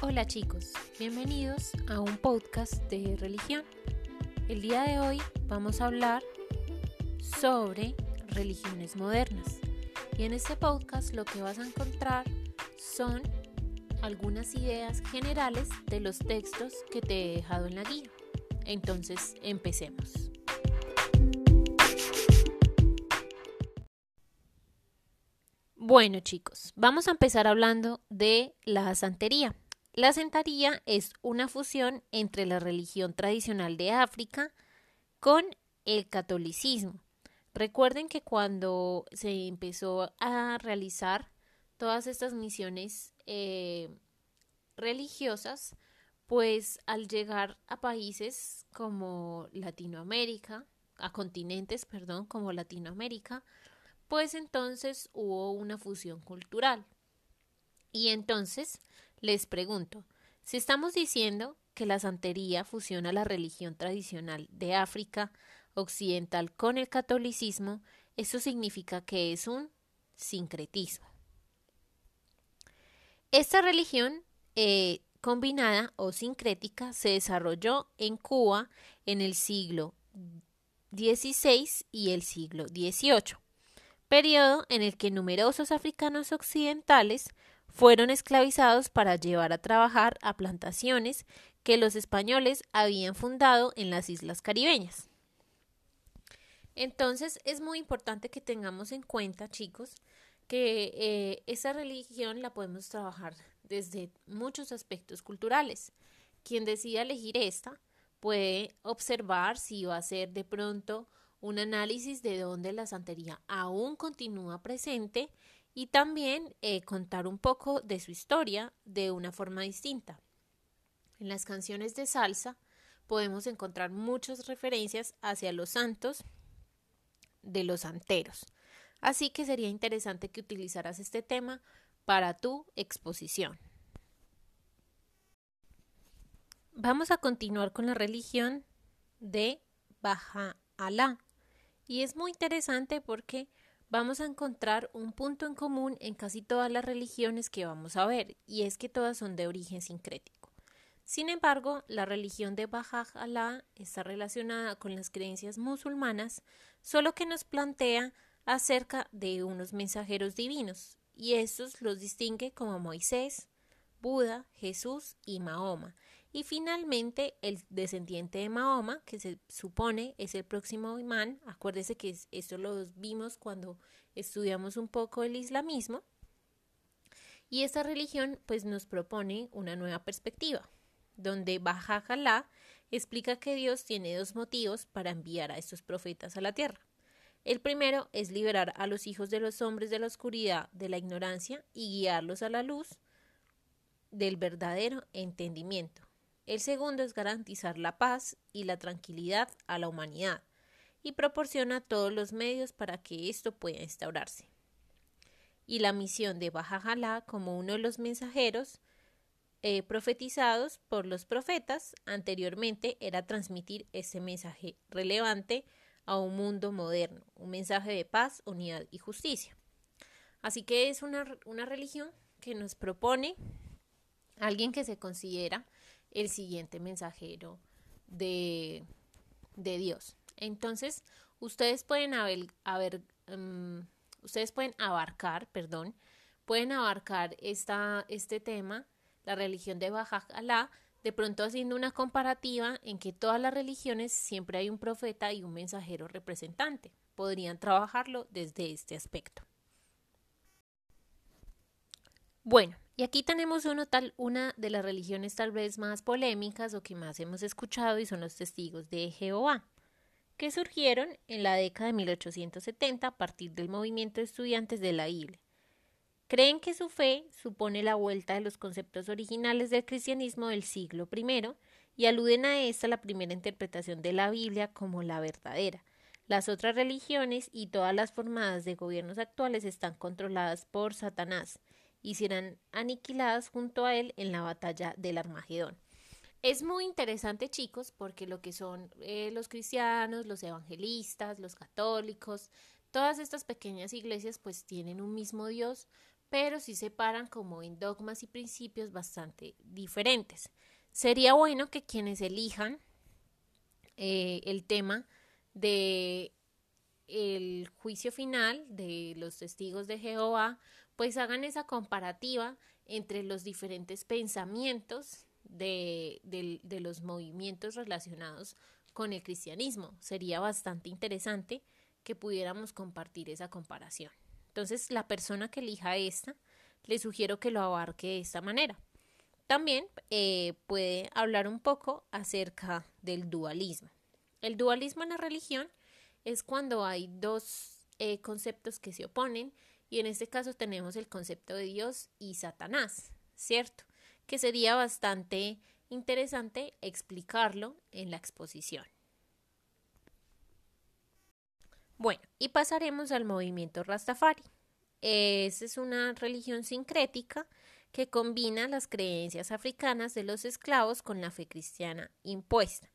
Hola chicos, bienvenidos a un podcast de religión. El día de hoy vamos a hablar sobre religiones modernas. Y en este podcast lo que vas a encontrar son algunas ideas generales de los textos que te he dejado en la guía. Entonces, empecemos. Bueno chicos, vamos a empezar hablando de la santería. La santería es una fusión entre la religión tradicional de África con el catolicismo. Recuerden que cuando se empezó a realizar todas estas misiones eh, religiosas, pues al llegar a países como Latinoamérica, a continentes, perdón, como Latinoamérica, pues entonces hubo una fusión cultural. Y entonces les pregunto, si estamos diciendo que la santería fusiona la religión tradicional de África occidental con el catolicismo, eso significa que es un sincretismo. Esta religión eh, combinada o sincrética se desarrolló en Cuba en el siglo XVI y el siglo XVIII periodo en el que numerosos africanos occidentales fueron esclavizados para llevar a trabajar a plantaciones que los españoles habían fundado en las islas caribeñas. Entonces es muy importante que tengamos en cuenta, chicos, que eh, esa religión la podemos trabajar desde muchos aspectos culturales. Quien decida elegir esta puede observar si va a ser de pronto un análisis de dónde la santería aún continúa presente y también eh, contar un poco de su historia de una forma distinta. En las canciones de salsa podemos encontrar muchas referencias hacia los santos de los santeros. Así que sería interesante que utilizaras este tema para tu exposición. Vamos a continuar con la religión de Baja Alá. Y es muy interesante porque vamos a encontrar un punto en común en casi todas las religiones que vamos a ver, y es que todas son de origen sincrético. Sin embargo, la religión de Baja Allah está relacionada con las creencias musulmanas, solo que nos plantea acerca de unos mensajeros divinos, y estos los distingue como Moisés, Buda, Jesús y Mahoma, y finalmente el descendiente de Mahoma, que se supone es el próximo imán, acuérdese que esto lo vimos cuando estudiamos un poco el islamismo, y esta religión pues nos propone una nueva perspectiva, donde Bajajalá explica que Dios tiene dos motivos para enviar a estos profetas a la tierra. El primero es liberar a los hijos de los hombres de la oscuridad, de la ignorancia, y guiarlos a la luz del verdadero entendimiento. El segundo es garantizar la paz y la tranquilidad a la humanidad y proporciona todos los medios para que esto pueda instaurarse. Y la misión de Bajajalá como uno de los mensajeros eh, profetizados por los profetas anteriormente era transmitir ese mensaje relevante a un mundo moderno, un mensaje de paz, unidad y justicia. Así que es una, una religión que nos propone alguien que se considera el siguiente mensajero de, de Dios. Entonces, ustedes pueden haber, em, ustedes pueden abarcar, perdón, pueden abarcar esta, este tema, la religión de Baja de pronto haciendo una comparativa en que todas las religiones siempre hay un profeta y un mensajero representante. Podrían trabajarlo desde este aspecto. Bueno, y aquí tenemos una de las religiones tal vez más polémicas o que más hemos escuchado y son los testigos de Jehová, que surgieron en la década de 1870 a partir del movimiento de estudiantes de la Biblia. Creen que su fe supone la vuelta de los conceptos originales del cristianismo del siglo I y aluden a esta la primera interpretación de la Biblia como la verdadera. Las otras religiones y todas las formadas de gobiernos actuales están controladas por Satanás y serán aniquiladas junto a él en la batalla del Armagedón. Es muy interesante, chicos, porque lo que son eh, los cristianos, los evangelistas, los católicos, todas estas pequeñas iglesias pues tienen un mismo Dios, pero sí separan como en dogmas y principios bastante diferentes. Sería bueno que quienes elijan eh, el tema de el juicio final de los testigos de Jehová, pues hagan esa comparativa entre los diferentes pensamientos de, los movimientos relacionados con el cristianismo. Sería bastante interesante que pudiéramos compartir esa comparación. Entonces, la persona que elija esta, le sugiero que lo abarque de esta manera. También eh, puede hablar un poco acerca del dualismo. El dualismo en la religión es cuando hay dos eh, conceptos que se oponen y en este caso tenemos el concepto de Dios y Satanás, ¿cierto? Que sería bastante interesante explicarlo en la exposición. Bueno, y pasaremos al movimiento Rastafari. Esa es una religión sincrética que combina las creencias africanas de los esclavos con la fe cristiana impuesta.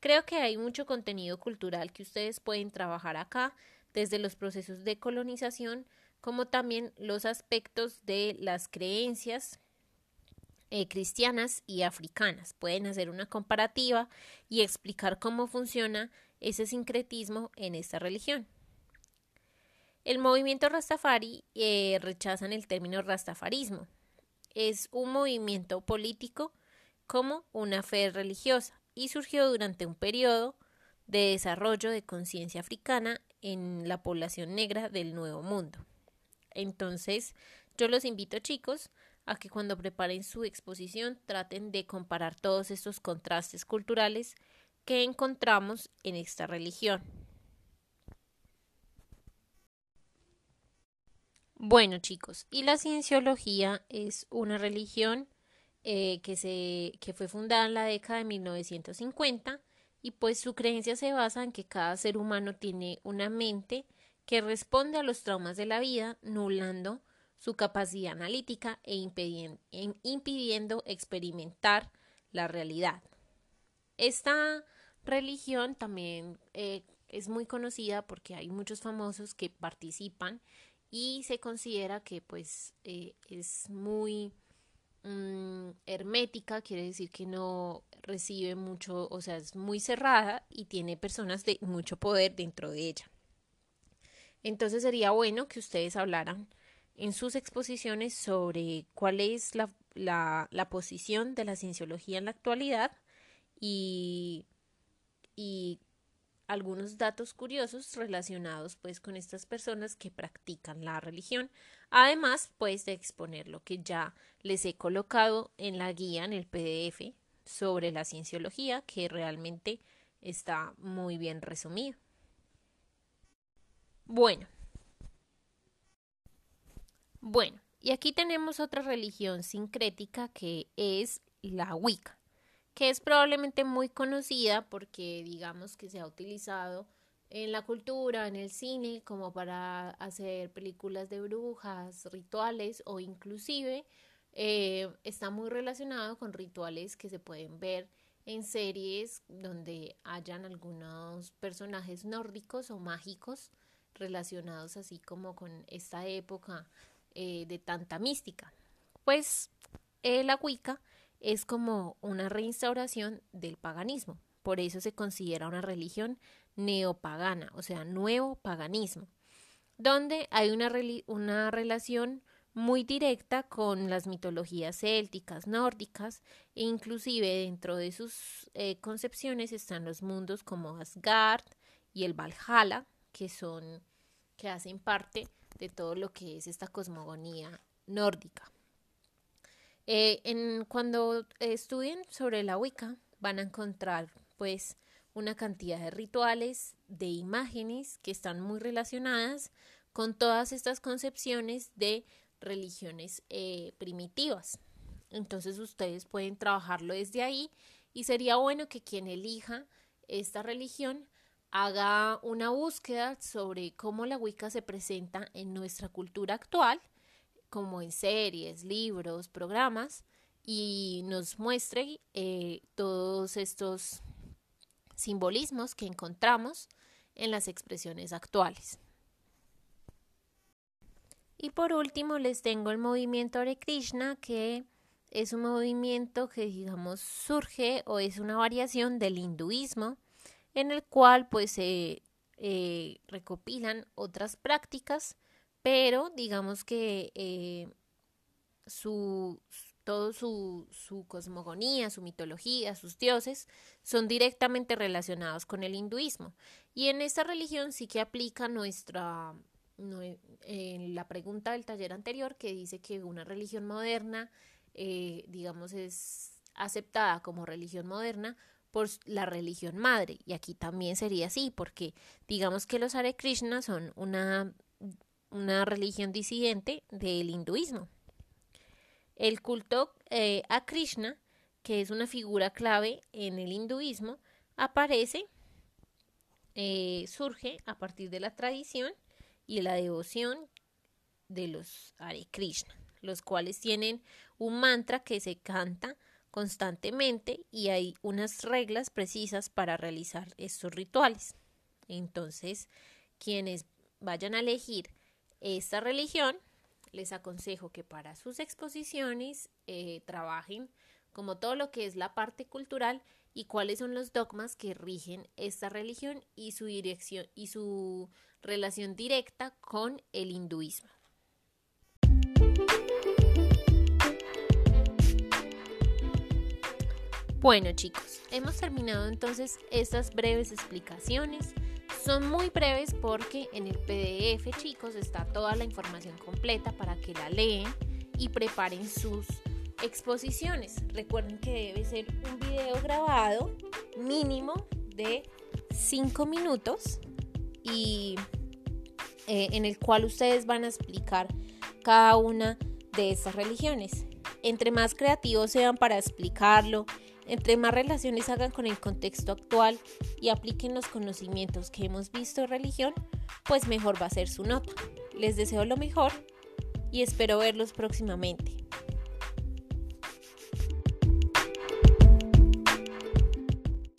Creo que hay mucho contenido cultural que ustedes pueden trabajar acá, desde los procesos de colonización, como también los aspectos de las creencias eh, cristianas y africanas. Pueden hacer una comparativa y explicar cómo funciona ese sincretismo en esta religión. El movimiento Rastafari eh, rechazan el término rastafarismo. Es un movimiento político como una fe religiosa y surgió durante un periodo de desarrollo de conciencia africana en la población negra del Nuevo Mundo. Entonces, yo los invito, chicos, a que cuando preparen su exposición traten de comparar todos estos contrastes culturales que encontramos en esta religión. Bueno, chicos, y la cienciología es una religión eh, que, se, que fue fundada en la década de 1950 y pues su creencia se basa en que cada ser humano tiene una mente que responde a los traumas de la vida, nublando su capacidad analítica e impidiendo, experimentar la realidad. Esta religión también eh, es muy conocida porque hay muchos famosos que participan y se considera que pues eh, es muy Mm, hermética, quiere decir que no recibe mucho, o sea, es muy cerrada y tiene personas de mucho poder dentro de ella. Entonces sería bueno que ustedes hablaran en sus exposiciones sobre cuál es la, la, posición de la cienciología en la actualidad y, y algunos datos curiosos relacionados pues con estas personas que practican la religión, además pues de exponer lo que ya les he colocado en la guía en el PDF sobre la cienciología que realmente está muy bien resumido. Bueno. Bueno, y aquí tenemos otra religión sincrética que es la Wicca que es probablemente muy conocida porque digamos que se ha utilizado en la cultura, en el cine, como para hacer películas de brujas, rituales o inclusive eh, está muy relacionado con rituales que se pueden ver en series donde hayan algunos personajes nórdicos o mágicos relacionados así como con esta época eh, de tanta mística. Pues eh, la Wicca es como una reinstauración del paganismo. Por eso se considera una religión neopagana, o sea, nuevo paganismo, donde hay una, una relación muy directa con las mitologías célticas, nórdicas, e inclusive dentro de sus eh, concepciones están los mundos como Asgard y el Valhalla, que son, que hacen parte de todo lo que es esta cosmogonía nórdica. Eh, en, cuando estudien sobre la Wicca van a encontrar pues una cantidad de rituales, de imágenes que están muy relacionadas con todas estas concepciones de religiones eh, primitivas. Entonces ustedes pueden trabajarlo desde ahí y sería bueno que quien elija esta religión haga una búsqueda sobre cómo la Wicca se presenta en nuestra cultura actual como en series, libros, programas, y nos muestre eh, todos estos simbolismos que encontramos en las expresiones actuales. Y por último les tengo el movimiento Hare Krishna, que es un movimiento que digamos surge o es una variación del hinduismo, en el cual pues se eh, recopilan otras prácticas, pero digamos que eh, su, todo su, su, cosmogonía, su mitología, sus dioses son directamente relacionados con el hinduismo. Y en esta religión sí que aplica nuestra, en la pregunta del taller anterior que dice que una religión moderna, eh, digamos, es aceptada como religión moderna por la religión madre. Y aquí también sería así, porque digamos que los Hare Krishna son una, una religión disidente del hinduismo. El culto eh, a Krishna, que es una figura clave en el hinduismo, aparece, eh, surge a partir de la tradición y la devoción de los Hare Krishna, los cuales tienen un mantra que se canta constantemente y hay unas reglas precisas para realizar estos rituales. Entonces, quienes vayan a elegir esta religión les aconsejo que para sus exposiciones eh, trabajen como todo lo que es la parte cultural y cuáles son los dogmas que rigen esta religión y su dirección y su relación directa con el hinduismo. Bueno chicos, hemos terminado entonces estas breves explicaciones son muy breves porque en el PDF, chicos, está toda la información completa para que la leen y preparen sus exposiciones. Recuerden que debe ser un video grabado mínimo de 5 minutos y eh, en el cual ustedes van a explicar cada una de estas religiones. Entre más creativos sean para explicarlo, entre más relaciones hagan con el contexto actual y apliquen los conocimientos que hemos visto en religión, pues mejor va a ser su nota. Les deseo lo mejor y espero verlos próximamente.